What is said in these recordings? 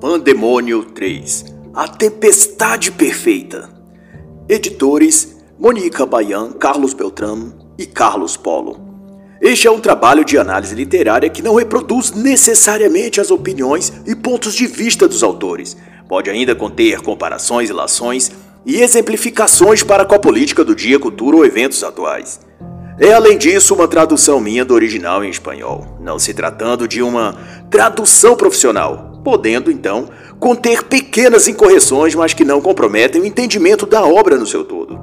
Pandemônio 3 A Tempestade Perfeita. Editores Mônica Baian, Carlos Beltrão e Carlos Polo. Este é um trabalho de análise literária que não reproduz necessariamente as opiniões e pontos de vista dos autores. Pode ainda conter comparações, ilações e exemplificações para com a política do dia, cultura ou eventos atuais. É, além disso, uma tradução minha do original em espanhol, não se tratando de uma tradução profissional, podendo então conter pequenas incorreções, mas que não comprometem o entendimento da obra no seu todo.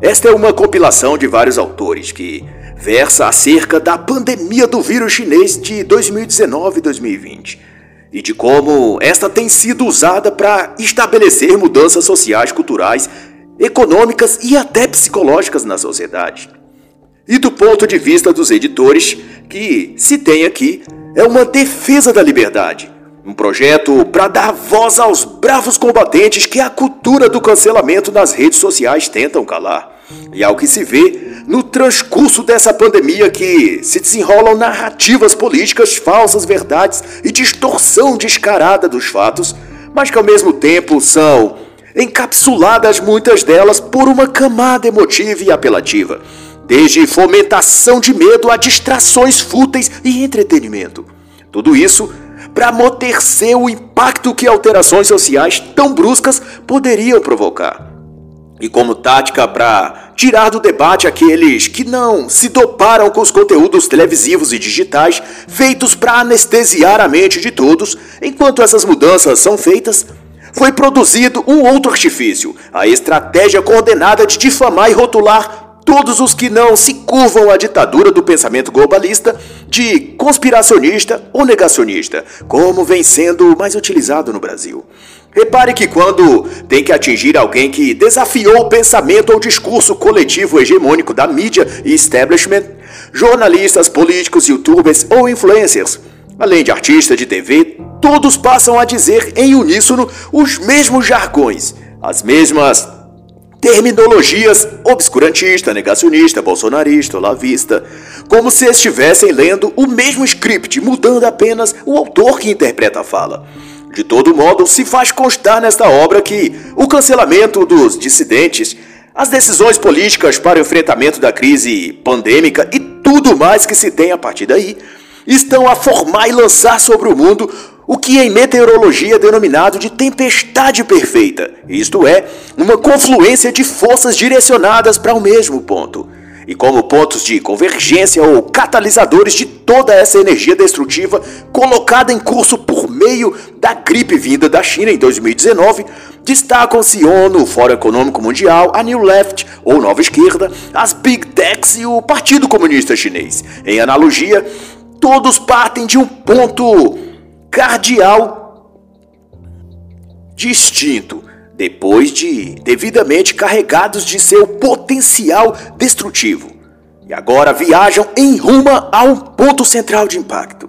Esta é uma compilação de vários autores que versa acerca da pandemia do vírus chinês de 2019 e 2020 e de como esta tem sido usada para estabelecer mudanças sociais, culturais, econômicas e até psicológicas na sociedade. E do ponto de vista dos editores, que se tem aqui é uma defesa da liberdade, um projeto para dar voz aos bravos combatentes que a cultura do cancelamento nas redes sociais tentam calar. E ao que se vê no transcurso dessa pandemia que se desenrolam narrativas políticas falsas, verdades e distorção descarada dos fatos, mas que ao mesmo tempo são encapsuladas muitas delas por uma camada emotiva e apelativa, desde fomentação de medo a distrações fúteis e entretenimento. Tudo isso para amortecer o impacto que alterações sociais tão bruscas poderiam provocar. E como tática para tirar do debate aqueles que não se doparam com os conteúdos televisivos e digitais feitos para anestesiar a mente de todos, enquanto essas mudanças são feitas, foi produzido um outro artifício, a estratégia coordenada de difamar e rotular todos os que não se curvam à ditadura do pensamento globalista de conspiracionista ou negacionista, como vem sendo mais utilizado no Brasil. Repare que quando tem que atingir alguém que desafiou o pensamento ou discurso coletivo hegemônico da mídia e establishment, jornalistas, políticos, youtubers ou influencers, além de artistas de TV, todos passam a dizer em uníssono os mesmos jargões, as mesmas terminologias obscurantista, negacionista, bolsonarista, lavista, como se estivessem lendo o mesmo script, mudando apenas o autor que interpreta a fala. De todo modo, se faz constar nesta obra que o cancelamento dos dissidentes, as decisões políticas para o enfrentamento da crise pandêmica e tudo mais que se tem a partir daí, estão a formar e lançar sobre o mundo o que em meteorologia é denominado de tempestade perfeita, isto é, uma confluência de forças direcionadas para o mesmo ponto. E como pontos de convergência ou catalisadores de toda essa energia destrutiva colocada em curso por meio da gripe vinda da China em 2019, destacam-se ONU, Fórum Econômico Mundial, a New Left ou Nova Esquerda, as Big Techs e o Partido Comunista Chinês. Em analogia, todos partem de um ponto cardial distinto, depois de devidamente carregados de seu potencial destrutivo. E agora viajam em rumo a um ponto central de impacto.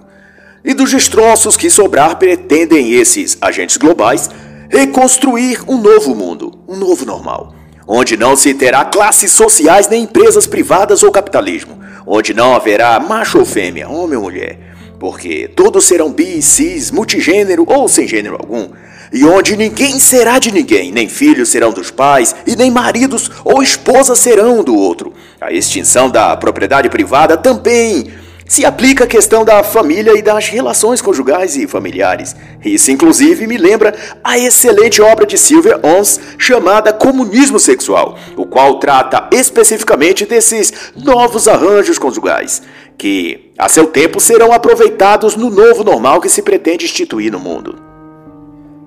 E dos destroços que sobrar pretendem esses agentes globais reconstruir um novo mundo, um novo normal, onde não se terá classes sociais nem empresas privadas ou capitalismo, onde não haverá macho ou fêmea, homem ou mulher, porque todos serão bis, cis, multigênero ou sem gênero algum, e onde ninguém será de ninguém, nem filhos serão dos pais, e nem maridos ou esposas serão do outro. A extinção da propriedade privada também se aplica à questão da família e das relações conjugais e familiares. Isso, inclusive, me lembra a excelente obra de Sylvia Ons chamada Comunismo Sexual, o qual trata especificamente desses novos arranjos conjugais que, a seu tempo, serão aproveitados no novo normal que se pretende instituir no mundo.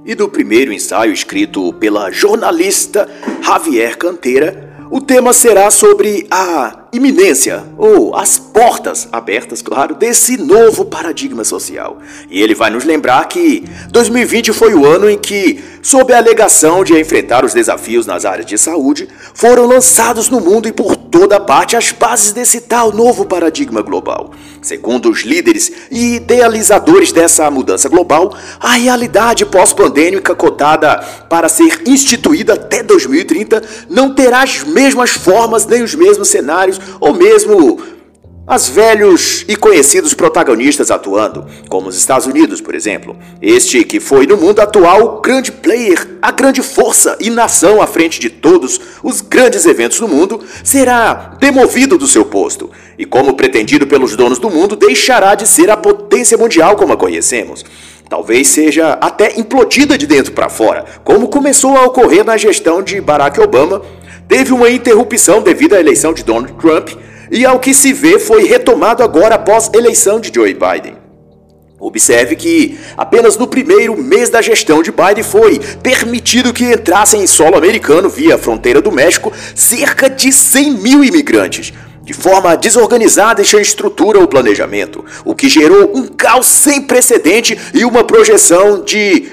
E do primeiro ensaio escrito pela jornalista Javier Canteira, o tema será sobre a iminência, ou as portas abertas, claro, desse novo paradigma social. E ele vai nos lembrar que 2020 foi o ano em que, sob a alegação de enfrentar os desafios nas áreas de saúde, foram lançados no mundo e por toda parte as bases desse tal novo paradigma global. Segundo os líderes e idealizadores dessa mudança global, a realidade pós-pandêmica cotada para ser instituída até 2030 não terá as mesmas formas nem os mesmos cenários ou mesmo as velhos e conhecidos protagonistas atuando, como os Estados Unidos, por exemplo. Este que foi no mundo atual o grande player, a grande força e nação à frente de todos os grandes eventos do mundo, será demovido do seu posto e, como pretendido pelos donos do mundo, deixará de ser a potência mundial como a conhecemos. Talvez seja até implodida de dentro para fora, como começou a ocorrer na gestão de Barack Obama. Teve uma interrupção devido à eleição de Donald Trump e ao que se vê foi retomado agora após eleição de Joe Biden. Observe que apenas no primeiro mês da gestão de Biden foi permitido que entrassem em solo americano via a fronteira do México cerca de 100 mil imigrantes, de forma desorganizada e sem estrutura ou planejamento, o que gerou um caos sem precedente e uma projeção de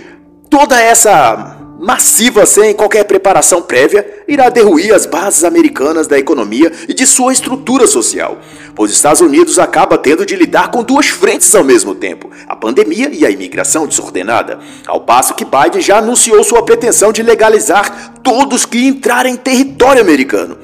toda essa massiva sem qualquer preparação prévia, irá derruir as bases americanas da economia e de sua estrutura social, pois os Estados Unidos acaba tendo de lidar com duas frentes ao mesmo tempo, a pandemia e a imigração desordenada, ao passo que Biden já anunciou sua pretensão de legalizar todos que entrarem em território americano.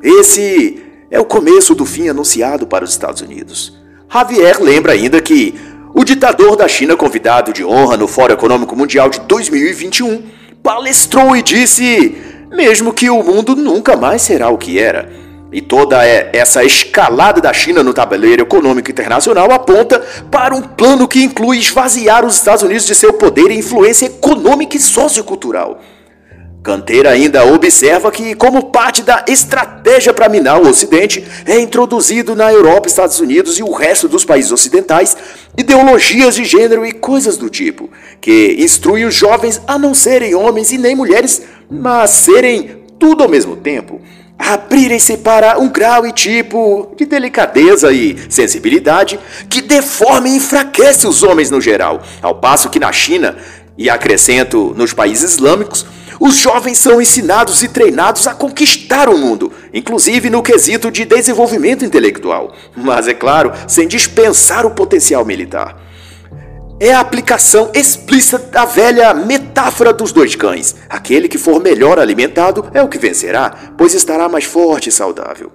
Esse é o começo do fim anunciado para os Estados Unidos. Javier lembra ainda que o ditador da China convidado de honra no Fórum Econômico Mundial de 2021 palestrou e disse: mesmo que o mundo nunca mais será o que era. E toda essa escalada da China no tabuleiro econômico internacional aponta para um plano que inclui esvaziar os Estados Unidos de seu poder e influência econômica e sociocultural. Canteira ainda observa que, como parte da estratégia para minar o Ocidente, é introduzido na Europa, Estados Unidos e o resto dos países ocidentais ideologias de gênero e coisas do tipo, que instruem os jovens a não serem homens e nem mulheres, mas serem tudo ao mesmo tempo. Abrirem-se para um grau e tipo de delicadeza e sensibilidade que deforma e enfraquece os homens no geral, ao passo que na China, e acrescento nos países islâmicos, os jovens são ensinados e treinados a conquistar o mundo, inclusive no quesito de desenvolvimento intelectual, mas é claro, sem dispensar o potencial militar. É a aplicação explícita da velha metáfora dos dois cães. Aquele que for melhor alimentado é o que vencerá, pois estará mais forte e saudável.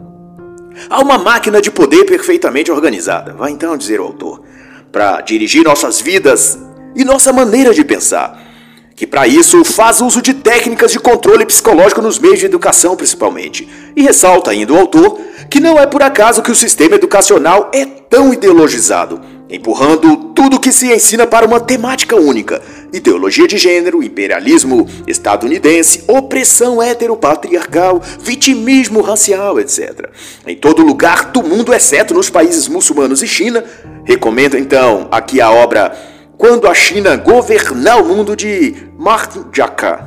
Há uma máquina de poder perfeitamente organizada, vai então dizer o autor, para dirigir nossas vidas e nossa maneira de pensar que para isso faz uso de técnicas de controle psicológico nos meios de educação, principalmente. E ressalta ainda o autor que não é por acaso que o sistema educacional é tão ideologizado, empurrando tudo que se ensina para uma temática única: ideologia de gênero, imperialismo estadunidense, opressão heteropatriarcal, vitimismo racial, etc. Em todo lugar do mundo, exceto nos países muçulmanos e China. Recomendo então aqui a obra quando a China governar o mundo de Martin Jacquard.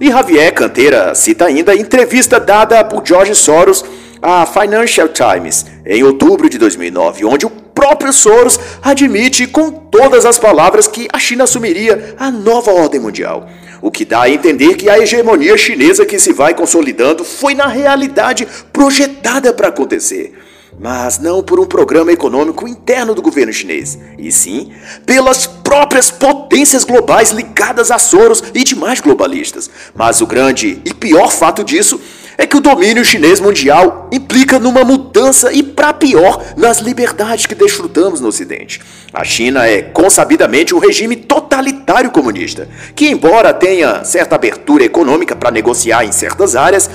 E Javier Canteira cita ainda a entrevista dada por George Soros à Financial Times em outubro de 2009, onde o próprio Soros admite com todas as palavras que a China assumiria a nova ordem mundial. O que dá a entender que a hegemonia chinesa que se vai consolidando foi na realidade projetada para acontecer mas não por um programa econômico interno do governo chinês, e sim pelas próprias potências globais ligadas a Soros e demais globalistas. Mas o grande e pior fato disso é que o domínio chinês mundial implica numa mudança e para pior nas liberdades que desfrutamos no Ocidente. A China é consabidamente um regime totalitário comunista, que embora tenha certa abertura econômica para negociar em certas áreas,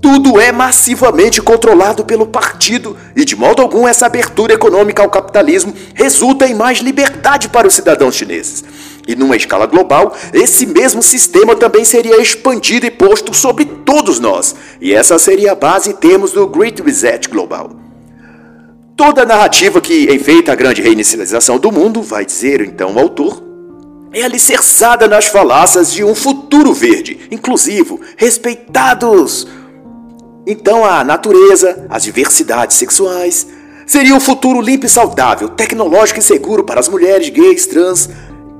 tudo é massivamente controlado pelo partido e, de modo algum, essa abertura econômica ao capitalismo resulta em mais liberdade para os cidadãos chineses. E numa escala global, esse mesmo sistema também seria expandido e posto sobre todos nós. E essa seria a base em termos do Great Reset Global. Toda a narrativa que enfeita a grande reinicialização do mundo, vai dizer então o autor, é alicerçada nas falácias de um futuro verde, inclusivo, respeitados então a natureza, as diversidades sexuais, seria um futuro limpo e saudável, tecnológico e seguro para as mulheres gays, trans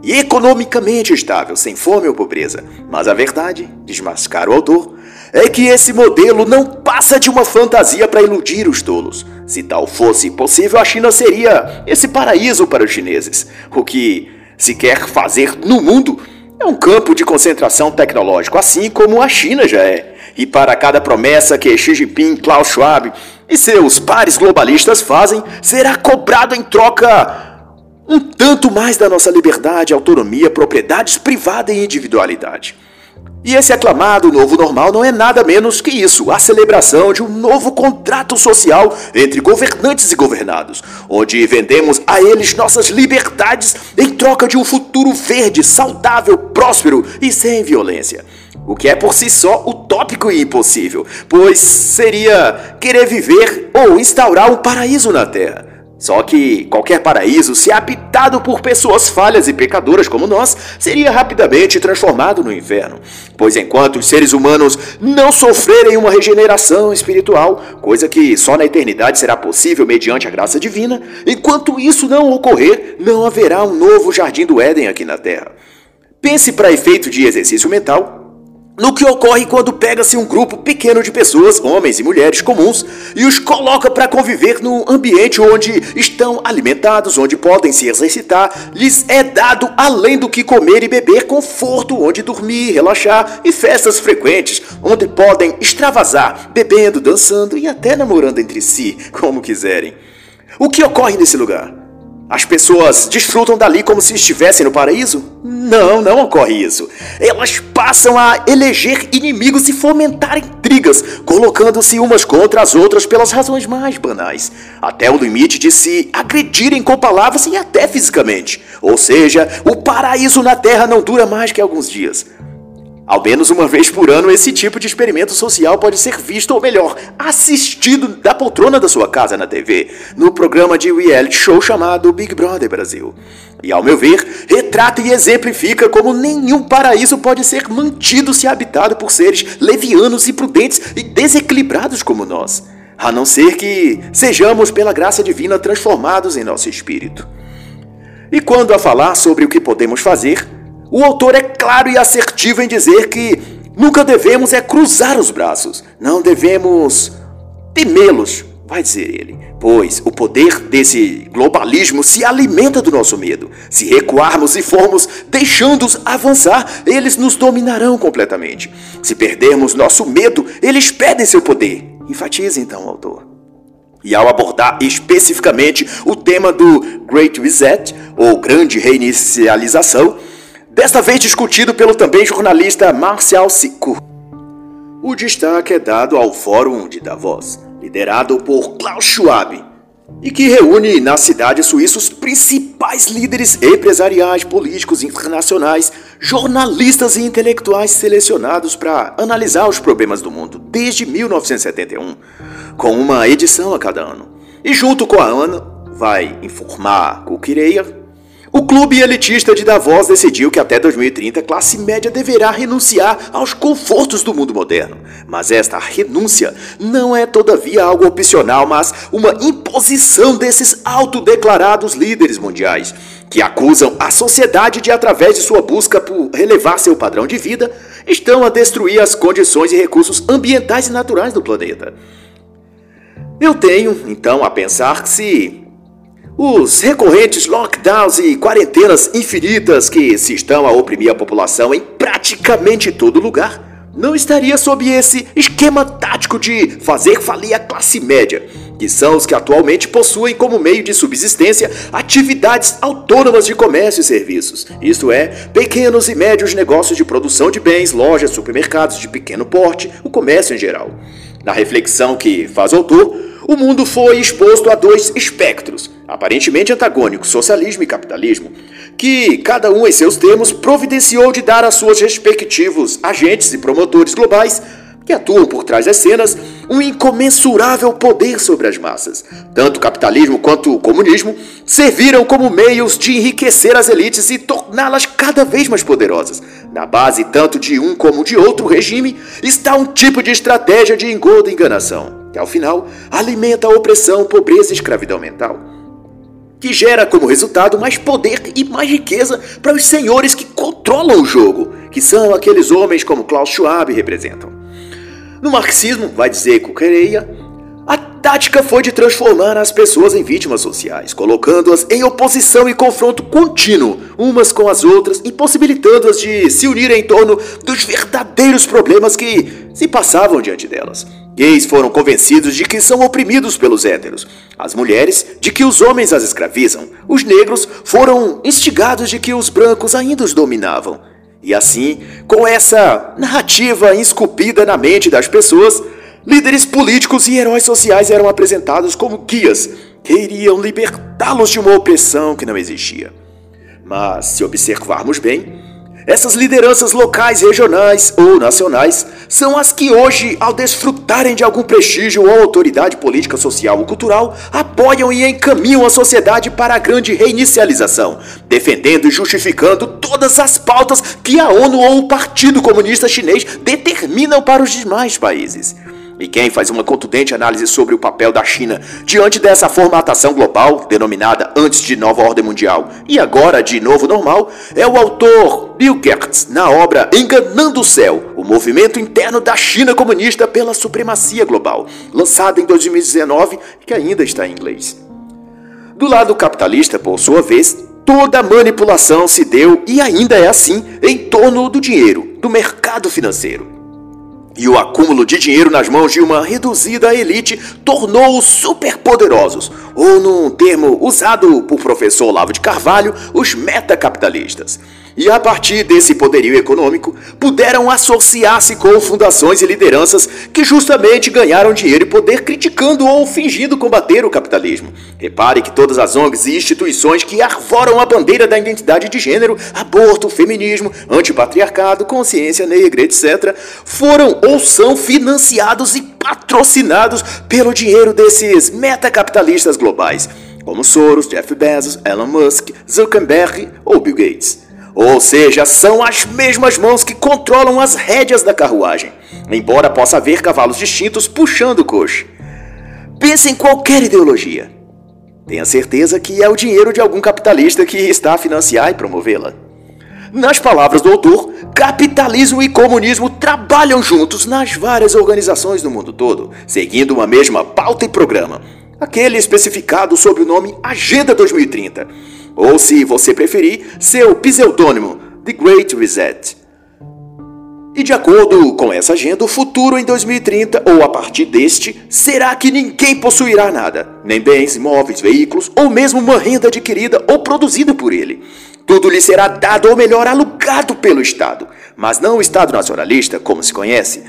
e economicamente estável, sem fome ou pobreza. Mas a verdade, desmascar o autor, é que esse modelo não passa de uma fantasia para iludir os tolos. Se tal fosse possível, a China seria esse paraíso para os chineses. O que se quer fazer no mundo é um campo de concentração tecnológico, assim como a China já é. E para cada promessa que Xi Jinping, Klaus Schwab e seus pares globalistas fazem, será cobrado em troca um tanto mais da nossa liberdade, autonomia, propriedades privada e individualidade. E esse aclamado novo normal não é nada menos que isso, a celebração de um novo contrato social entre governantes e governados, onde vendemos a eles nossas liberdades em troca de um futuro verde, saudável, próspero e sem violência. O que é por si só utópico e impossível, pois seria querer viver ou instaurar um paraíso na Terra. Só que qualquer paraíso, se habitado por pessoas falhas e pecadoras como nós, seria rapidamente transformado no inferno. Pois enquanto os seres humanos não sofrerem uma regeneração espiritual, coisa que só na eternidade será possível mediante a graça divina, enquanto isso não ocorrer, não haverá um novo jardim do Éden aqui na Terra. Pense para efeito de exercício mental no que ocorre quando pega-se um grupo pequeno de pessoas, homens e mulheres comuns, e os coloca para conviver num ambiente onde estão alimentados, onde podem se exercitar, lhes é dado, além do que comer e beber, conforto, onde dormir, relaxar e festas frequentes, onde podem extravasar, bebendo, dançando e até namorando entre si, como quiserem. O que ocorre nesse lugar? As pessoas desfrutam dali como se estivessem no paraíso? Não, não ocorre isso. Elas passam a eleger inimigos e fomentar intrigas, colocando-se umas contra as outras pelas razões mais banais, até o limite de se agredirem com palavras e até fisicamente. Ou seja, o paraíso na Terra não dura mais que alguns dias. Ao menos uma vez por ano, esse tipo de experimento social pode ser visto, ou melhor, assistido da poltrona da sua casa na TV, no programa de reality show chamado Big Brother Brasil. E, ao meu ver, retrata e exemplifica como nenhum paraíso pode ser mantido se habitado por seres levianos, imprudentes e desequilibrados como nós, a não ser que sejamos, pela graça divina, transformados em nosso espírito. E quando a falar sobre o que podemos fazer, o autor é claro e assertivo em dizer que nunca devemos é cruzar os braços, não devemos temê-los, vai dizer ele, pois o poder desse globalismo se alimenta do nosso medo. Se recuarmos e formos deixando-os avançar, eles nos dominarão completamente. Se perdermos nosso medo, eles perdem seu poder. Enfatiza então o autor. E ao abordar especificamente o tema do Great Reset, ou Grande Reinicialização, desta vez discutido pelo também jornalista Marcial Sico. O destaque é dado ao Fórum de Davos, liderado por Klaus Schwab, e que reúne na cidade suíça os principais líderes empresariais, políticos internacionais, jornalistas e intelectuais selecionados para analisar os problemas do mundo desde 1971, com uma edição a cada ano. E junto com a Ana, vai informar Kukireia, o clube elitista de Davos decidiu que até 2030 a classe média deverá renunciar aos confortos do mundo moderno. Mas esta renúncia não é todavia algo opcional, mas uma imposição desses autodeclarados líderes mundiais, que acusam a sociedade de, através de sua busca por relevar seu padrão de vida, estão a destruir as condições e recursos ambientais e naturais do planeta. Eu tenho, então, a pensar que se os recorrentes lockdowns e quarentenas infinitas que se estão a oprimir a população em praticamente todo lugar não estaria sob esse esquema tático de fazer falir a classe média, que são os que atualmente possuem como meio de subsistência atividades autônomas de comércio e serviços, isto é, pequenos e médios negócios de produção de bens, lojas, supermercados de pequeno porte, o comércio em geral. Na reflexão que faz o autor, o mundo foi exposto a dois espectros, aparentemente antagônicos, socialismo e capitalismo, que, cada um em seus termos, providenciou de dar a seus respectivos agentes e promotores globais que atuam por trás das cenas, um incomensurável poder sobre as massas. Tanto o capitalismo quanto o comunismo serviram como meios de enriquecer as elites e torná-las cada vez mais poderosas. Na base tanto de um como de outro regime está um tipo de estratégia de engodo e enganação que ao final alimenta a opressão, pobreza e escravidão mental, que gera como resultado mais poder e mais riqueza para os senhores que controlam o jogo, que são aqueles homens como Klaus Schwab representam. No marxismo, vai dizer Kukereia, a tática foi de transformar as pessoas em vítimas sociais, colocando-as em oposição e confronto contínuo umas com as outras, impossibilitando-as de se unirem em torno dos verdadeiros problemas que se passavam diante delas. Gays foram convencidos de que são oprimidos pelos héteros, as mulheres de que os homens as escravizam, os negros foram instigados de que os brancos ainda os dominavam. E assim, com essa narrativa esculpida na mente das pessoas, Líderes políticos e heróis sociais eram apresentados como guias que iriam libertá-los de uma opressão que não existia. Mas, se observarmos bem, essas lideranças locais, regionais ou nacionais são as que hoje, ao desfrutarem de algum prestígio ou autoridade política, social ou cultural, apoiam e encaminham a sociedade para a grande reinicialização, defendendo e justificando todas as pautas que a ONU ou o Partido Comunista Chinês determinam para os demais países. E quem faz uma contundente análise sobre o papel da China diante dessa formatação global, denominada antes de Nova Ordem Mundial e agora de Novo Normal, é o autor Bill Gertz, na obra Enganando o Céu, o movimento interno da China comunista pela supremacia global, lançada em 2019 que ainda está em inglês. Do lado capitalista, por sua vez, toda manipulação se deu e ainda é assim em torno do dinheiro, do mercado financeiro e o acúmulo de dinheiro nas mãos de uma reduzida elite tornou-os superpoderosos, ou num termo usado por professor Olavo de Carvalho, os metacapitalistas e a partir desse poderio econômico puderam associar-se com fundações e lideranças que justamente ganharam dinheiro e poder criticando ou fingindo combater o capitalismo. Repare que todas as ONGs e instituições que arvoram a bandeira da identidade de gênero, aborto, feminismo, antipatriarcado, consciência negra, etc., foram ou são financiados e patrocinados pelo dinheiro desses metacapitalistas globais, como Soros, Jeff Bezos, Elon Musk, Zuckerberg ou Bill Gates. Ou seja, são as mesmas mãos que controlam as rédeas da carruagem, embora possa haver cavalos distintos puxando o coche. Pense em qualquer ideologia. Tenha certeza que é o dinheiro de algum capitalista que está a financiar e promovê-la. Nas palavras do autor, capitalismo e comunismo trabalham juntos nas várias organizações do mundo todo, seguindo uma mesma pauta e programa, aquele especificado sob o nome Agenda 2030 ou se você preferir, seu pseudônimo, The Great Reset. E de acordo com essa agenda, o futuro em 2030 ou a partir deste será que ninguém possuirá nada, nem bens, imóveis, veículos ou mesmo uma renda adquirida ou produzida por ele. Tudo lhe será dado ou melhor alugado pelo Estado, mas não o Estado nacionalista, como se conhece,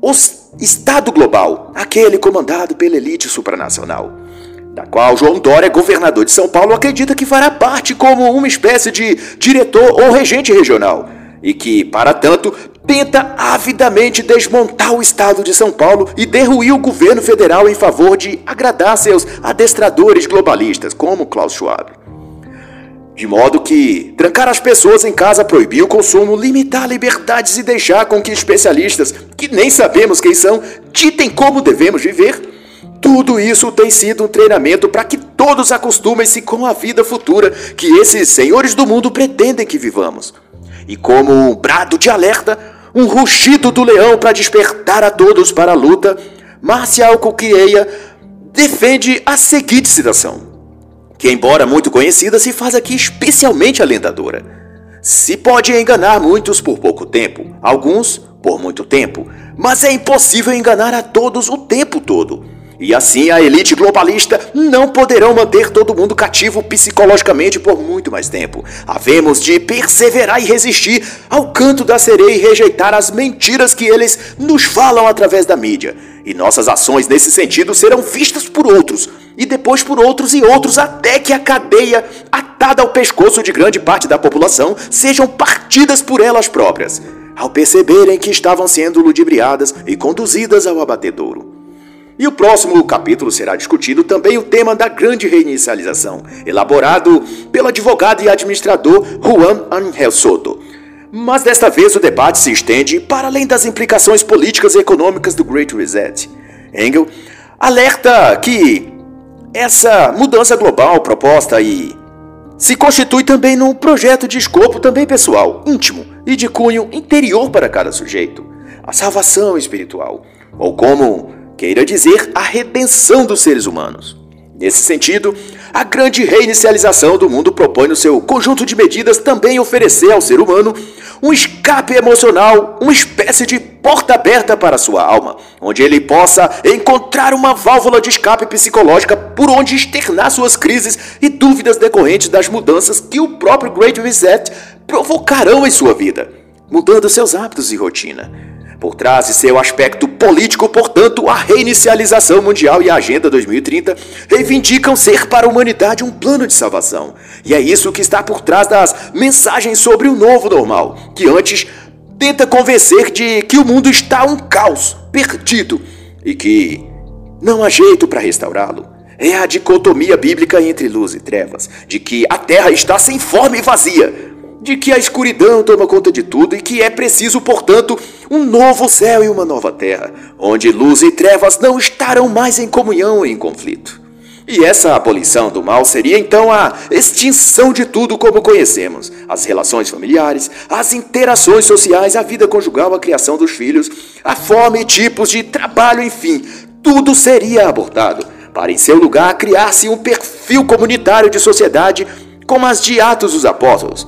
o Estado global, aquele comandado pela elite supranacional da qual João Dória, governador de São Paulo, acredita que fará parte como uma espécie de diretor ou regente regional, e que, para tanto, tenta avidamente desmontar o Estado de São Paulo e derruir o governo federal em favor de agradar seus adestradores globalistas, como Klaus Schwab. De modo que trancar as pessoas em casa, proibir o consumo, limitar liberdades e deixar com que especialistas, que nem sabemos quem são, ditem como devemos viver, tudo isso tem sido um treinamento para que todos acostumem-se com a vida futura que esses senhores do mundo pretendem que vivamos. E como um brado de alerta, um rugido do leão para despertar a todos para a luta, Márcia Alcoquieia defende a seguinte citação, que embora muito conhecida, se faz aqui especialmente alentadora. Se pode enganar muitos por pouco tempo, alguns por muito tempo, mas é impossível enganar a todos o tempo todo. E assim a elite globalista não poderão manter todo mundo cativo psicologicamente por muito mais tempo. Havemos de perseverar e resistir ao canto da sereia e rejeitar as mentiras que eles nos falam através da mídia. E nossas ações nesse sentido serão vistas por outros, e depois por outros e outros, até que a cadeia atada ao pescoço de grande parte da população sejam partidas por elas próprias, ao perceberem que estavam sendo ludibriadas e conduzidas ao abatedouro. E o próximo capítulo será discutido também o tema da grande reinicialização, elaborado pelo advogado e administrador Juan Angel Soto. Mas desta vez o debate se estende para além das implicações políticas e econômicas do Great Reset. Engel alerta que essa mudança global proposta e se constitui também num projeto de escopo também pessoal, íntimo e de cunho interior para cada sujeito, a salvação espiritual, ou como queira dizer a redenção dos seres humanos. Nesse sentido, a grande reinicialização do mundo propõe no seu conjunto de medidas também oferecer ao ser humano um escape emocional, uma espécie de porta aberta para sua alma, onde ele possa encontrar uma válvula de escape psicológica por onde externar suas crises e dúvidas decorrentes das mudanças que o próprio Great Reset provocarão em sua vida, mudando seus hábitos e rotina. Por trás de seu aspecto político, portanto, a reinicialização mundial e a Agenda 2030 reivindicam ser para a humanidade um plano de salvação. E é isso que está por trás das mensagens sobre o novo normal, que antes tenta convencer de que o mundo está um caos, perdido, e que não há jeito para restaurá-lo. É a dicotomia bíblica entre luz e trevas, de que a terra está sem forma e vazia, de que a escuridão toma conta de tudo e que é preciso, portanto, um novo céu e uma nova terra, onde luz e trevas não estarão mais em comunhão e em conflito. E essa abolição do mal seria então a extinção de tudo como conhecemos: as relações familiares, as interações sociais, a vida conjugal, a criação dos filhos, a fome tipos de trabalho, enfim, tudo seria abortado, para em seu lugar criar-se um perfil comunitário de sociedade como as de Atos dos Apóstolos,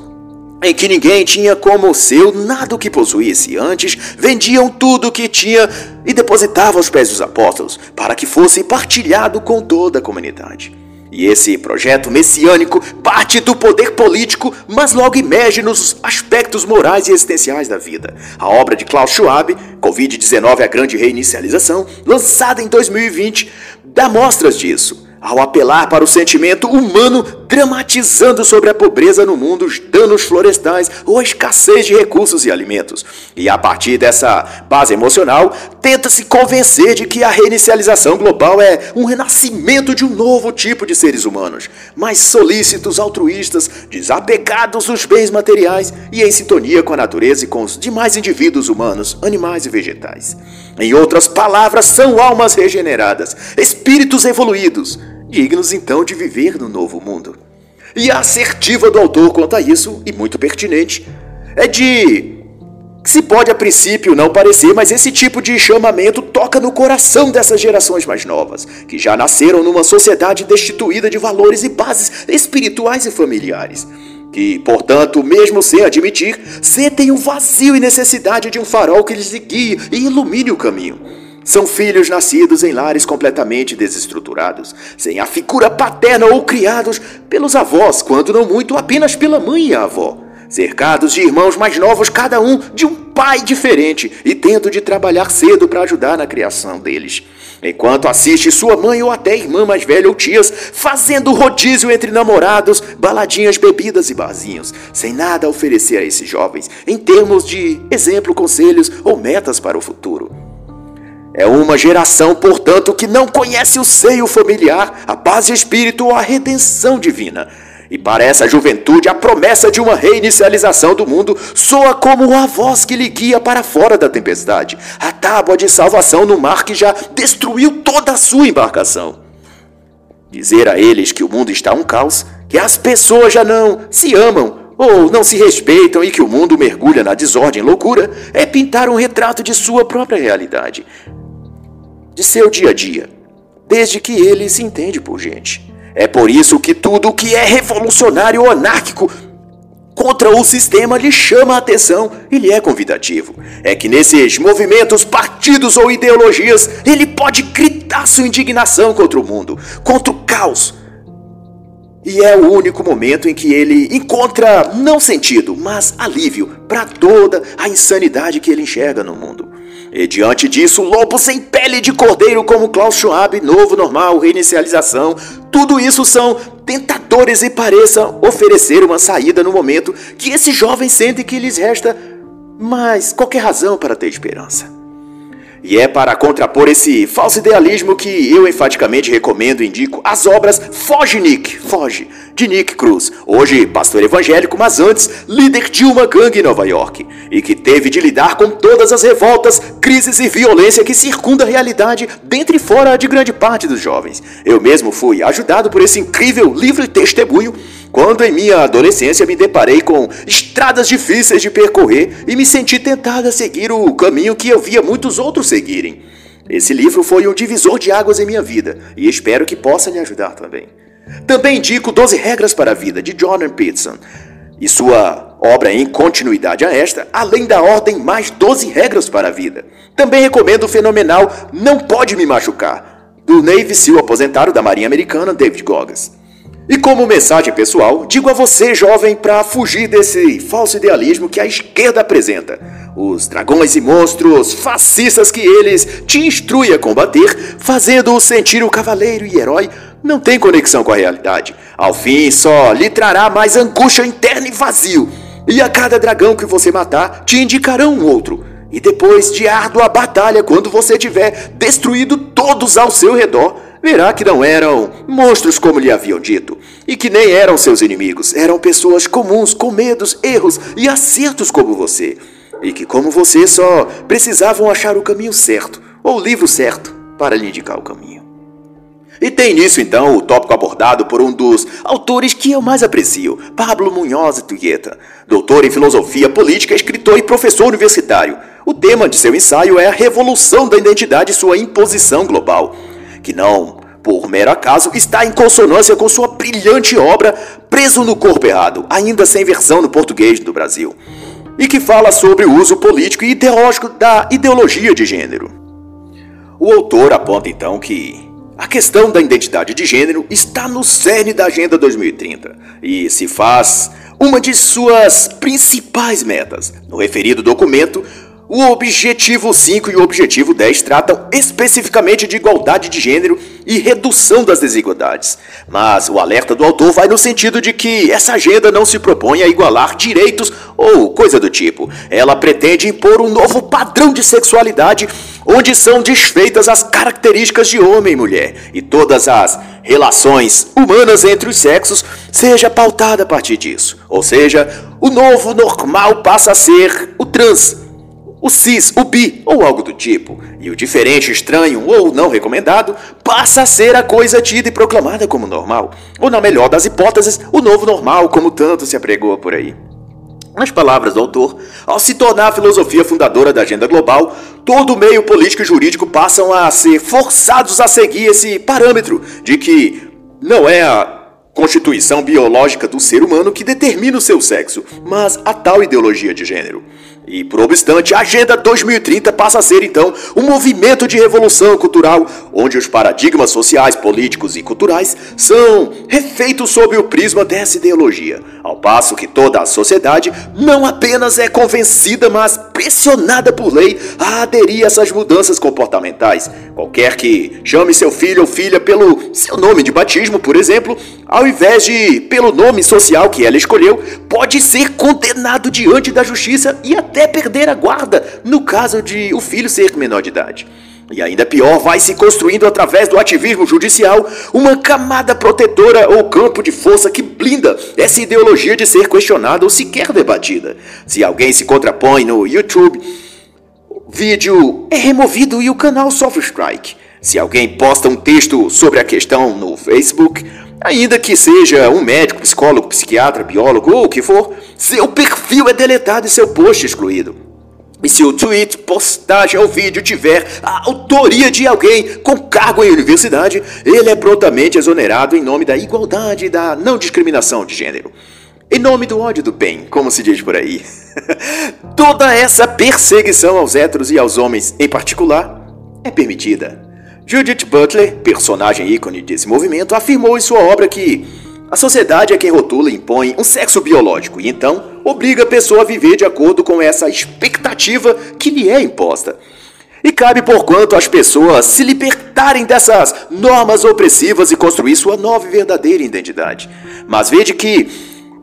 em que ninguém tinha como seu nada o que possuísse. Antes vendiam tudo o que tinha e depositavam aos pés dos apóstolos, para que fosse partilhado com toda a comunidade. E esse projeto messiânico parte do poder político, mas logo emerge nos aspectos morais e existenciais da vida. A obra de Klaus Schwab, Covid-19 a Grande Reinicialização, lançada em 2020, dá mostras disso ao apelar para o sentimento humano, dramatizando sobre a pobreza no mundo, os danos florestais ou a escassez de recursos e alimentos. E a partir dessa base emocional, tenta-se convencer de que a reinicialização global é um renascimento de um novo tipo de seres humanos, mais solícitos, altruístas, desapegados dos bens materiais e em sintonia com a natureza e com os demais indivíduos humanos, animais e vegetais. Em outras palavras, são almas regeneradas, espíritos evoluídos, dignos então de viver no novo mundo. E a assertiva do autor quanto a isso, e muito pertinente, é de se pode a princípio não parecer, mas esse tipo de chamamento toca no coração dessas gerações mais novas, que já nasceram numa sociedade destituída de valores e bases espirituais e familiares que, portanto, mesmo sem admitir, sentem o vazio e necessidade de um farol que lhes guie e ilumine o caminho. São filhos nascidos em lares completamente desestruturados, sem a figura paterna ou criados pelos avós, quando não muito apenas pela mãe e a avó. Cercados de irmãos mais novos, cada um de um pai diferente, e tendo de trabalhar cedo para ajudar na criação deles enquanto assiste sua mãe ou até irmã mais velha ou tias fazendo rodízio entre namorados, baladinhas, bebidas e barzinhos, sem nada a oferecer a esses jovens em termos de exemplo, conselhos ou metas para o futuro. É uma geração, portanto, que não conhece o seio familiar, a paz espírito a redenção divina. E para essa juventude, a promessa de uma reinicialização do mundo soa como a voz que lhe guia para fora da tempestade, a tábua de salvação no mar que já destruiu toda a sua embarcação. Dizer a eles que o mundo está um caos, que as pessoas já não se amam ou não se respeitam e que o mundo mergulha na desordem e loucura, é pintar um retrato de sua própria realidade, de seu dia a dia, desde que ele se entende por gente. É por isso que tudo que é revolucionário ou anárquico contra o sistema lhe chama a atenção e lhe é convidativo. É que nesses movimentos, partidos ou ideologias, ele pode gritar sua indignação contra o mundo, contra o caos. E é o único momento em que ele encontra não sentido, mas alívio para toda a insanidade que ele enxerga no mundo. E diante disso, lobo sem pele de cordeiro como Klaus Schwab, novo normal, reinicialização, tudo isso são tentadores e pareçam oferecer uma saída no momento que esses jovens sentem que lhes resta mais qualquer razão para ter esperança. E é para contrapor esse falso idealismo que eu enfaticamente recomendo e indico as obras Foge Nick, Foge, de Nick Cruz, hoje pastor evangélico, mas antes líder de uma gangue em Nova York, e que teve de lidar com todas as revoltas, crises e violência que circunda a realidade dentro e fora de grande parte dos jovens. Eu mesmo fui ajudado por esse incrível livre testemunho quando em minha adolescência me deparei com estradas difíceis de percorrer e me senti tentado a seguir o caminho que eu via muitos outros seguirem. Esse livro foi um divisor de águas em minha vida e espero que possa lhe ajudar também. Também indico 12 Regras para a Vida, de Jordan Peterson, e sua obra em continuidade a esta, além da ordem mais 12 regras para a vida. Também recomendo o fenomenal Não Pode Me Machucar, do Navy SEAL aposentado da Marinha Americana, David Goggins. E como mensagem pessoal, digo a você, jovem, para fugir desse falso idealismo que a esquerda apresenta. Os dragões e monstros fascistas que eles te instruem a combater, fazendo-o sentir o cavaleiro e herói não tem conexão com a realidade. Ao fim, só lhe trará mais angústia interna e vazio. E a cada dragão que você matar, te indicarão um outro. E depois de árdua batalha, quando você tiver destruído todos ao seu redor, verá que não eram monstros como lhe haviam dito, e que nem eram seus inimigos, eram pessoas comuns com medos, erros e acertos como você, e que, como você, só precisavam achar o caminho certo, ou o livro certo, para lhe indicar o caminho. E tem nisso então o tópico abordado por um dos autores que eu mais aprecio, Pablo Munhoz Tuyeta, doutor em filosofia política, escritor e professor universitário. O tema de seu ensaio é a revolução da identidade e sua imposição global, que não, por mero acaso, está em consonância com sua brilhante obra Preso no Corpo Errado, ainda sem versão no português do Brasil, e que fala sobre o uso político e ideológico da ideologia de gênero. O autor aponta então que a questão da identidade de gênero está no cerne da Agenda 2030 e se faz uma de suas principais metas. No referido documento, o objetivo 5 e o objetivo 10 tratam especificamente de igualdade de gênero e redução das desigualdades. Mas o alerta do autor vai no sentido de que essa agenda não se propõe a igualar direitos ou coisa do tipo. Ela pretende impor um novo padrão de sexualidade onde são desfeitas as características de homem e mulher e todas as relações humanas entre os sexos seja pautada a partir disso. Ou seja, o novo normal passa a ser o trans o cis, o bi ou algo do tipo, e o diferente, estranho ou não recomendado passa a ser a coisa tida e proclamada como normal, ou na melhor das hipóteses, o novo normal, como tanto se apregou por aí. Nas palavras do autor, ao se tornar a filosofia fundadora da agenda global, todo o meio político e jurídico passam a ser forçados a seguir esse parâmetro de que não é a constituição biológica do ser humano que determina o seu sexo, mas a tal ideologia de gênero. E, por obstante, a Agenda 2030 passa a ser, então, um movimento de revolução cultural, onde os paradigmas sociais, políticos e culturais são refeitos sob o prisma dessa ideologia, ao passo que toda a sociedade não apenas é convencida, mas pressionada por lei a aderir a essas mudanças comportamentais. Qualquer que chame seu filho ou filha pelo seu nome de batismo, por exemplo, ao invés de pelo nome social que ela escolheu, pode ser condenado diante da justiça e até perder a guarda no caso de o filho ser menor de idade. E ainda pior, vai se construindo através do ativismo judicial uma camada protetora ou campo de força que blinda essa ideologia de ser questionada ou sequer debatida. Se alguém se contrapõe no YouTube, o vídeo é removido e o canal sofre strike. Se alguém posta um texto sobre a questão no Facebook, ainda que seja um médico, psicólogo, psiquiatra, biólogo ou o que for, seu perfil é deletado e seu post excluído. E se o tweet, postagem ou vídeo tiver a autoria de alguém com cargo em universidade, ele é prontamente exonerado em nome da igualdade e da não discriminação de gênero. Em nome do ódio do bem, como se diz por aí. Toda essa perseguição aos héteros e aos homens em particular é permitida. Judith Butler, personagem ícone desse movimento, afirmou em sua obra que a sociedade é quem rotula e impõe um sexo biológico e então obriga a pessoa a viver de acordo com essa expectativa que lhe é imposta. E cabe por quanto as pessoas se libertarem dessas normas opressivas e construir sua nova e verdadeira identidade. Mas veja que,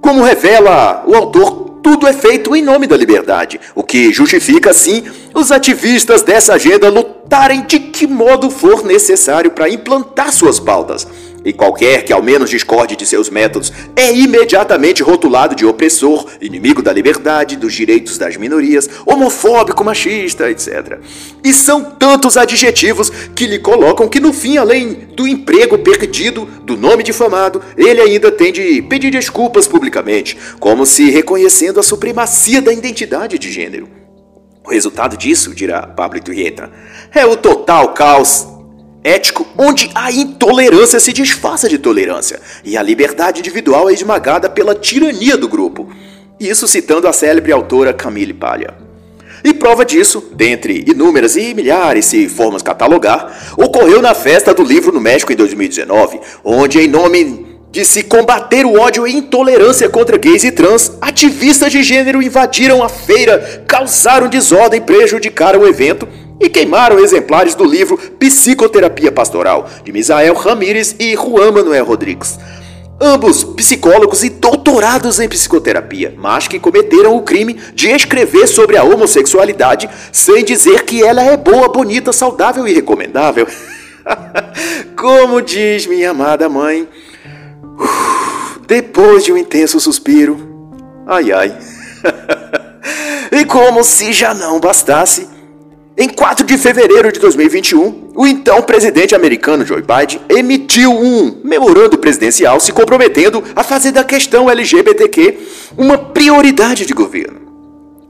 como revela o autor tudo é feito em nome da liberdade, o que justifica, sim, os ativistas dessa agenda lutarem de que modo for necessário para implantar suas pautas. E qualquer que ao menos discorde de seus métodos é imediatamente rotulado de opressor, inimigo da liberdade, dos direitos das minorias, homofóbico, machista, etc. E são tantos adjetivos que lhe colocam que no fim, além do emprego perdido, do nome difamado, ele ainda tem de pedir desculpas publicamente, como se reconhecendo a supremacia da identidade de gênero. O resultado disso, dirá Pablo Iturrieta, é o total caos ético onde a intolerância se disfarça de tolerância e a liberdade individual é esmagada pela tirania do grupo. Isso citando a célebre autora Camille Palha. E prova disso, dentre inúmeras e milhares, se formos catalogar, ocorreu na festa do livro no México em 2019, onde, em nome de se combater o ódio e intolerância contra gays e trans, ativistas de gênero invadiram a feira, causaram desordem, prejudicaram o evento e queimaram exemplares do livro Psicoterapia Pastoral, de Misael Ramírez e Juan Manuel Rodrigues ambos psicólogos e doutorados em psicoterapia, mas que cometeram o crime de escrever sobre a homossexualidade sem dizer que ela é boa, bonita, saudável e recomendável. Como diz minha amada mãe, depois de um intenso suspiro, ai ai. e como se já não bastasse, em 4 de fevereiro de 2021, o então presidente americano Joe Biden emitiu um memorando presidencial se comprometendo a fazer da questão LGBTQ uma prioridade de governo.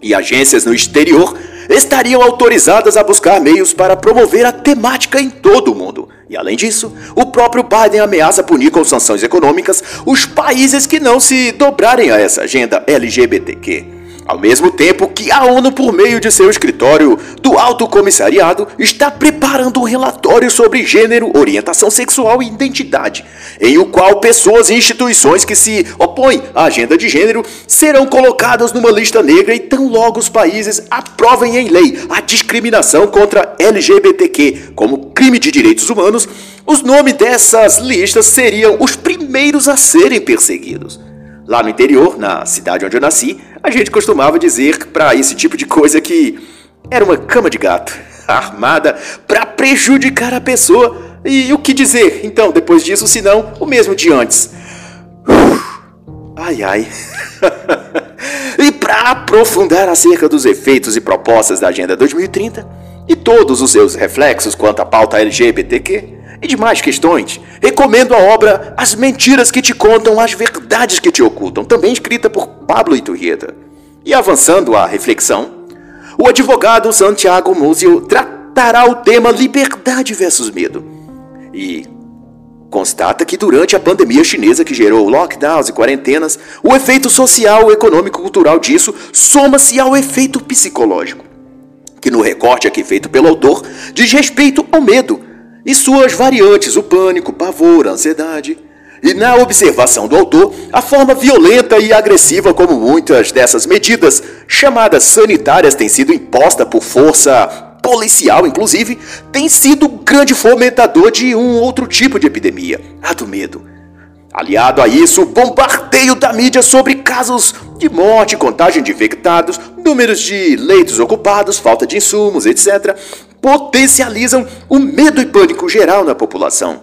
E agências no exterior estariam autorizadas a buscar meios para promover a temática em todo o mundo. E além disso, o próprio Biden ameaça punir com sanções econômicas os países que não se dobrarem a essa agenda LGBTQ. Ao mesmo tempo que a ONU, por meio de seu escritório do Alto Comissariado, está preparando um relatório sobre gênero, orientação sexual e identidade, em o qual pessoas e instituições que se opõem à agenda de gênero serão colocadas numa lista negra e tão logo os países aprovem em lei a discriminação contra LGBTQ como crime de direitos humanos, os nomes dessas listas seriam os primeiros a serem perseguidos. Lá no interior, na cidade onde eu nasci, a gente costumava dizer para esse tipo de coisa que era uma cama de gato, armada para prejudicar a pessoa. E o que dizer, então, depois disso, senão o mesmo de antes? Ai ai. e para aprofundar acerca dos efeitos e propostas da Agenda 2030 e todos os seus reflexos quanto à pauta LGBTQ, e demais questões, recomendo a obra As Mentiras que Te Contam, As Verdades que Te Ocultam, também escrita por Pablo Iturrieta. E avançando a reflexão, o advogado Santiago Múzio tratará o tema liberdade versus medo. E constata que durante a pandemia chinesa que gerou lockdowns e quarentenas, o efeito social, econômico e cultural disso soma-se ao efeito psicológico, que no recorte aqui feito pelo autor diz respeito ao medo, e suas variantes, o pânico, o pavor, a ansiedade. E na observação do autor, a forma violenta e agressiva como muitas dessas medidas, chamadas sanitárias, têm sido imposta por força policial, inclusive, tem sido grande fomentador de um outro tipo de epidemia, a do medo. Aliado a isso, o bombardeio da mídia sobre casos de morte, contagem de infectados, números de leitos ocupados, falta de insumos, etc., potencializam o medo e pânico geral na população.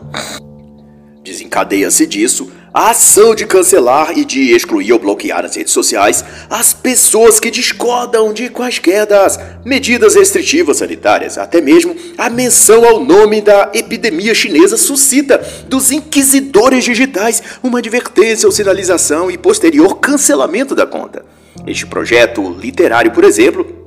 Desencadeia-se disso a ação de cancelar e de excluir ou bloquear nas redes sociais as pessoas que discordam de quaisquer das medidas restritivas sanitárias. Até mesmo a menção ao nome da epidemia chinesa suscita dos inquisidores digitais uma advertência ou sinalização e posterior cancelamento da conta. Este projeto literário, por exemplo,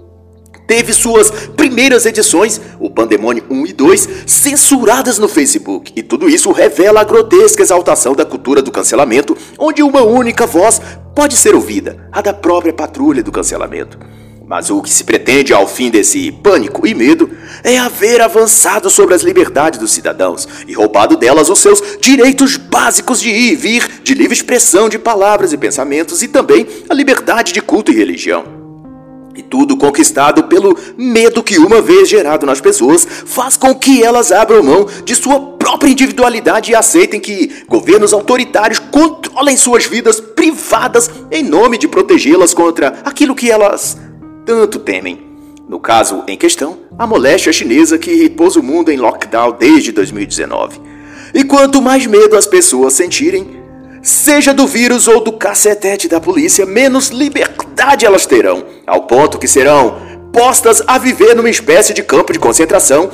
teve suas primeiras edições, o Pandemônio 1 e 2, censuradas no Facebook. E tudo isso revela a grotesca exaltação da cultura do cancelamento, onde uma única voz pode ser ouvida, a da própria patrulha do cancelamento. Mas o que se pretende ao fim desse pânico e medo é haver avançado sobre as liberdades dos cidadãos e roubado delas os seus direitos básicos de ir e vir, de livre expressão de palavras e pensamentos e também a liberdade de culto e religião. E tudo conquistado pelo medo que, uma vez gerado nas pessoas, faz com que elas abram mão de sua própria individualidade e aceitem que governos autoritários controlem suas vidas privadas em nome de protegê-las contra aquilo que elas tanto temem. No caso em questão, a moléstia chinesa que pôs o mundo em lockdown desde 2019. E quanto mais medo as pessoas sentirem, seja do vírus ou do cacetete da polícia, menos liberdade elas terão, ao ponto que serão postas a viver numa espécie de campo de concentração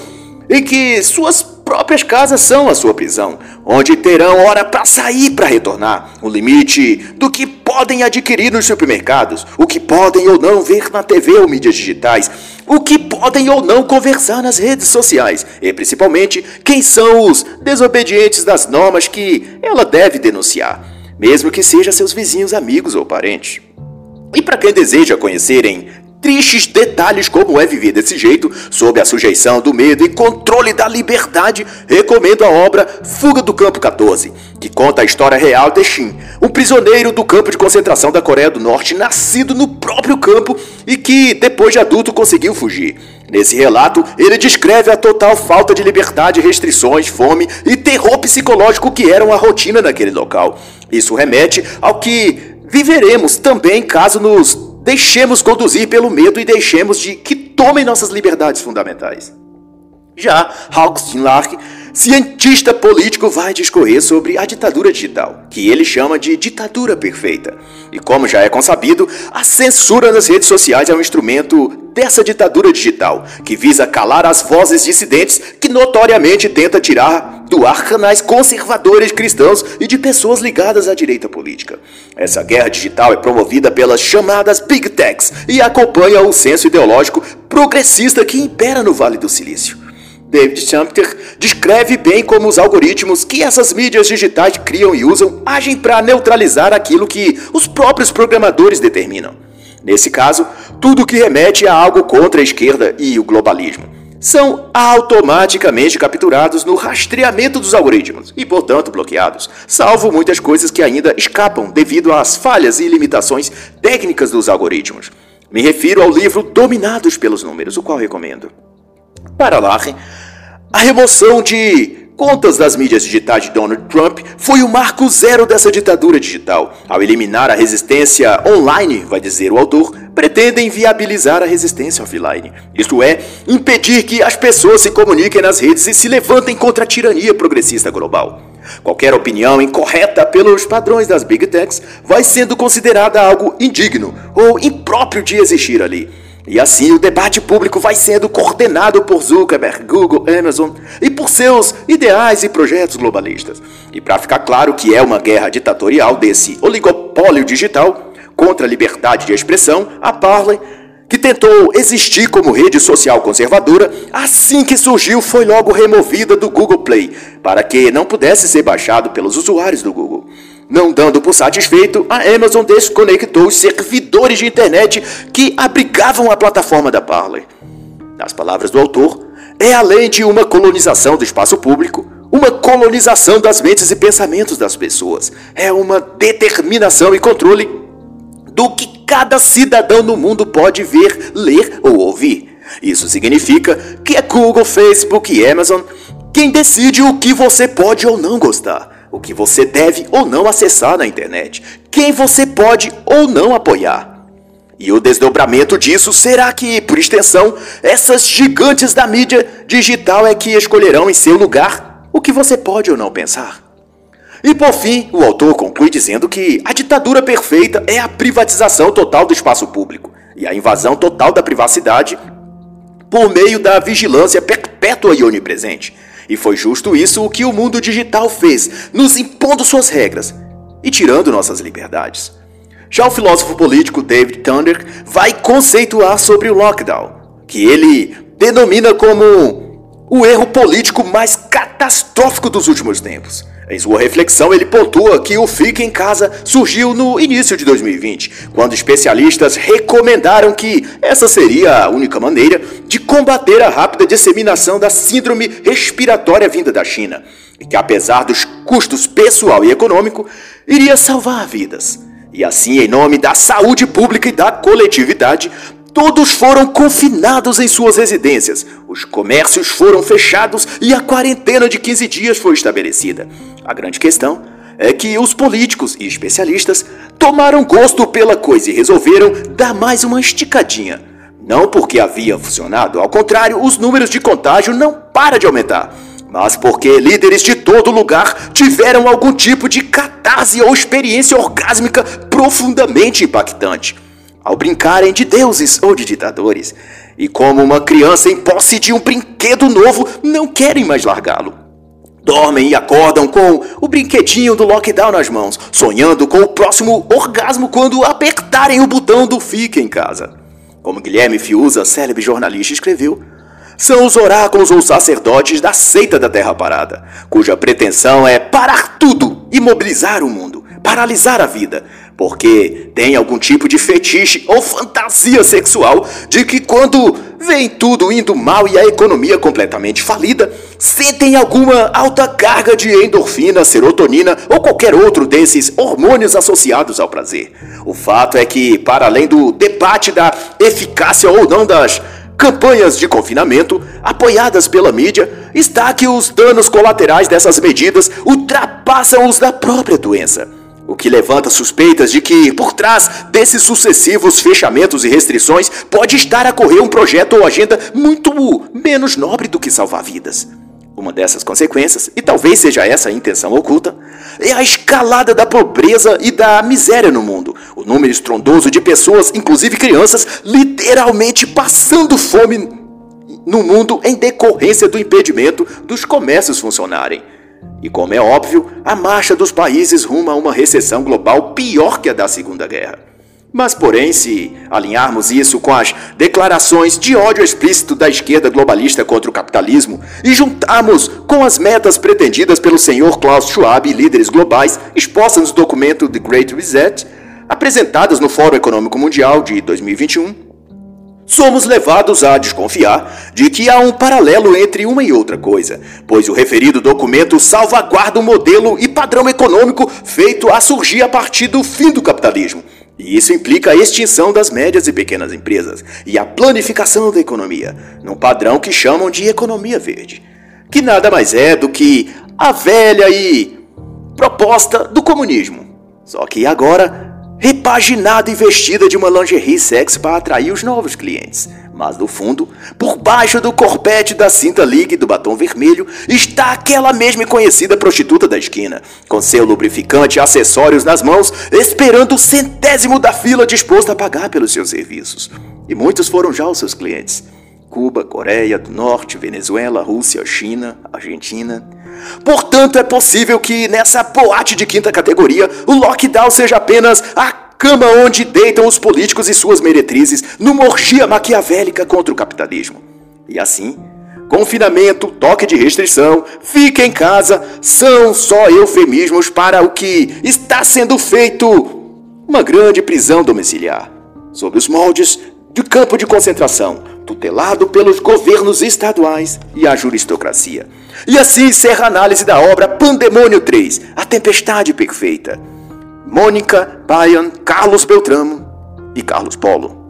em que suas próprias casas são a sua prisão, onde terão hora para sair para retornar, o limite do que podem adquirir nos supermercados, o que podem ou não ver na TV ou mídias digitais, o que podem ou não conversar nas redes sociais e principalmente quem são os desobedientes das normas que ela deve denunciar, mesmo que seja seus vizinhos, amigos ou parentes. E para quem deseja conhecerem tristes detalhes como é viver desse jeito, sob a sujeição do medo e controle da liberdade, recomendo a obra Fuga do Campo 14, que conta a história real de Shin, um prisioneiro do campo de concentração da Coreia do Norte, nascido no próprio campo e que, depois de adulto, conseguiu fugir. Nesse relato, ele descreve a total falta de liberdade, restrições, fome e terror psicológico que eram a rotina naquele local. Isso remete ao que viveremos também caso nos deixemos conduzir pelo medo e deixemos de que tomem nossas liberdades fundamentais. Já Hawks Lark, cientista político, vai discorrer sobre a ditadura digital, que ele chama de ditadura perfeita. E como já é consabido, a censura nas redes sociais é um instrumento dessa ditadura digital, que visa calar as vozes dissidentes que notoriamente tenta tirar do ar canais conservadores cristãos e de pessoas ligadas à direita política. Essa guerra digital é promovida pelas chamadas Big Techs e acompanha o senso ideológico progressista que impera no Vale do Silício. David Sumter descreve bem como os algoritmos que essas mídias digitais criam e usam agem para neutralizar aquilo que os próprios programadores determinam. Nesse caso, tudo que remete a algo contra a esquerda e o globalismo são automaticamente capturados no rastreamento dos algoritmos e, portanto, bloqueados, salvo muitas coisas que ainda escapam devido às falhas e limitações técnicas dos algoritmos. Me refiro ao livro Dominados pelos Números, o qual recomendo. Para Larry, a remoção de contas das mídias digitais de Donald Trump foi o marco zero dessa ditadura digital. Ao eliminar a resistência online, vai dizer o autor, pretendem viabilizar a resistência offline. Isto é, impedir que as pessoas se comuniquem nas redes e se levantem contra a tirania progressista global. Qualquer opinião incorreta pelos padrões das Big Techs vai sendo considerada algo indigno ou impróprio de existir ali. E assim o debate público vai sendo coordenado por Zuckerberg, Google, Amazon e por seus ideais e projetos globalistas. E para ficar claro que é uma guerra ditatorial desse oligopólio digital contra a liberdade de expressão, a Parler, que tentou existir como rede social conservadora, assim que surgiu foi logo removida do Google Play, para que não pudesse ser baixado pelos usuários do Google. Não dando por satisfeito, a Amazon desconectou os servidores de internet que abrigavam a plataforma da Parler. Nas palavras do autor, é além de uma colonização do espaço público, uma colonização das mentes e pensamentos das pessoas. É uma determinação e controle do que cada cidadão no mundo pode ver, ler ou ouvir. Isso significa que é Google, Facebook e Amazon quem decide o que você pode ou não gostar o que você deve ou não acessar na internet, quem você pode ou não apoiar. E o desdobramento disso será que, por extensão, essas gigantes da mídia digital é que escolherão em seu lugar o que você pode ou não pensar. E por fim, o autor conclui dizendo que a ditadura perfeita é a privatização total do espaço público e a invasão total da privacidade por meio da vigilância perpétua e onipresente e foi justo isso o que o mundo digital fez, nos impondo suas regras e tirando nossas liberdades. Já o filósofo político David Thunder vai conceituar sobre o lockdown, que ele denomina como o erro político mais catastrófico dos últimos tempos. Em sua reflexão, ele pontua que o Fique em Casa surgiu no início de 2020, quando especialistas recomendaram que essa seria a única maneira de combater a rápida disseminação da síndrome respiratória vinda da China, e que, apesar dos custos pessoal e econômico, iria salvar vidas. E assim, em nome da saúde pública e da coletividade, Todos foram confinados em suas residências, os comércios foram fechados e a quarentena de 15 dias foi estabelecida. A grande questão é que os políticos e especialistas tomaram gosto pela coisa e resolveram dar mais uma esticadinha. Não porque havia funcionado, ao contrário, os números de contágio não param de aumentar, mas porque líderes de todo lugar tiveram algum tipo de catarse ou experiência orgásmica profundamente impactante ao brincarem de deuses ou de ditadores, e como uma criança em posse de um brinquedo novo, não querem mais largá-lo. Dormem e acordam com o brinquedinho do lockdown nas mãos, sonhando com o próximo orgasmo quando apertarem o botão do Fique em Casa. Como Guilherme Fiuza, célebre jornalista, escreveu, são os oráculos ou sacerdotes da seita da Terra Parada, cuja pretensão é parar tudo, imobilizar o mundo, paralisar a vida, porque tem algum tipo de fetiche ou fantasia sexual de que quando vem tudo indo mal e a economia completamente falida, sentem alguma alta carga de endorfina, serotonina ou qualquer outro desses hormônios associados ao prazer. O fato é que, para além do debate da eficácia ou não das campanhas de confinamento, apoiadas pela mídia, está que os danos colaterais dessas medidas ultrapassam os da própria doença. O que levanta suspeitas de que, por trás desses sucessivos fechamentos e restrições, pode estar a correr um projeto ou agenda muito menos nobre do que salvar vidas. Uma dessas consequências, e talvez seja essa a intenção oculta, é a escalada da pobreza e da miséria no mundo. O número estrondoso de pessoas, inclusive crianças, literalmente passando fome no mundo em decorrência do impedimento dos comércios funcionarem. E como é óbvio, a marcha dos países rumo a uma recessão global pior que a da Segunda Guerra. Mas, porém, se alinharmos isso com as declarações de ódio explícito da esquerda globalista contra o capitalismo e juntarmos com as metas pretendidas pelo senhor Klaus Schwab e líderes globais expostas no documento The Great Reset, apresentadas no Fórum Econômico Mundial de 2021, somos levados a desconfiar de que há um paralelo entre uma e outra coisa, pois o referido documento salvaguarda o modelo e padrão econômico feito a surgir a partir do fim do capitalismo. E isso implica a extinção das médias e pequenas empresas e a planificação da economia, num padrão que chamam de economia verde, que nada mais é do que a velha e proposta do comunismo. Só que agora repaginada e vestida de uma lingerie sexy para atrair os novos clientes. Mas no fundo, por baixo do corpete da cinta ligue do batom vermelho, está aquela mesma e conhecida prostituta da esquina, com seu lubrificante e acessórios nas mãos, esperando o centésimo da fila disposta a pagar pelos seus serviços. E muitos foram já os seus clientes. Cuba, Coreia do Norte, Venezuela, Rússia, China, Argentina. Portanto, é possível que nessa boate de quinta categoria o lockdown seja apenas a cama onde deitam os políticos e suas meretrizes numa orgia maquiavélica contra o capitalismo. E assim, confinamento, toque de restrição, fique em casa são só eufemismos para o que está sendo feito uma grande prisão domiciliar, sob os moldes de campo de concentração, tutelado pelos governos estaduais e a juristocracia. E assim encerra a análise da obra Pandemônio 3, A Tempestade Perfeita. Mônica, Bayan, Carlos Beltramo e Carlos Polo.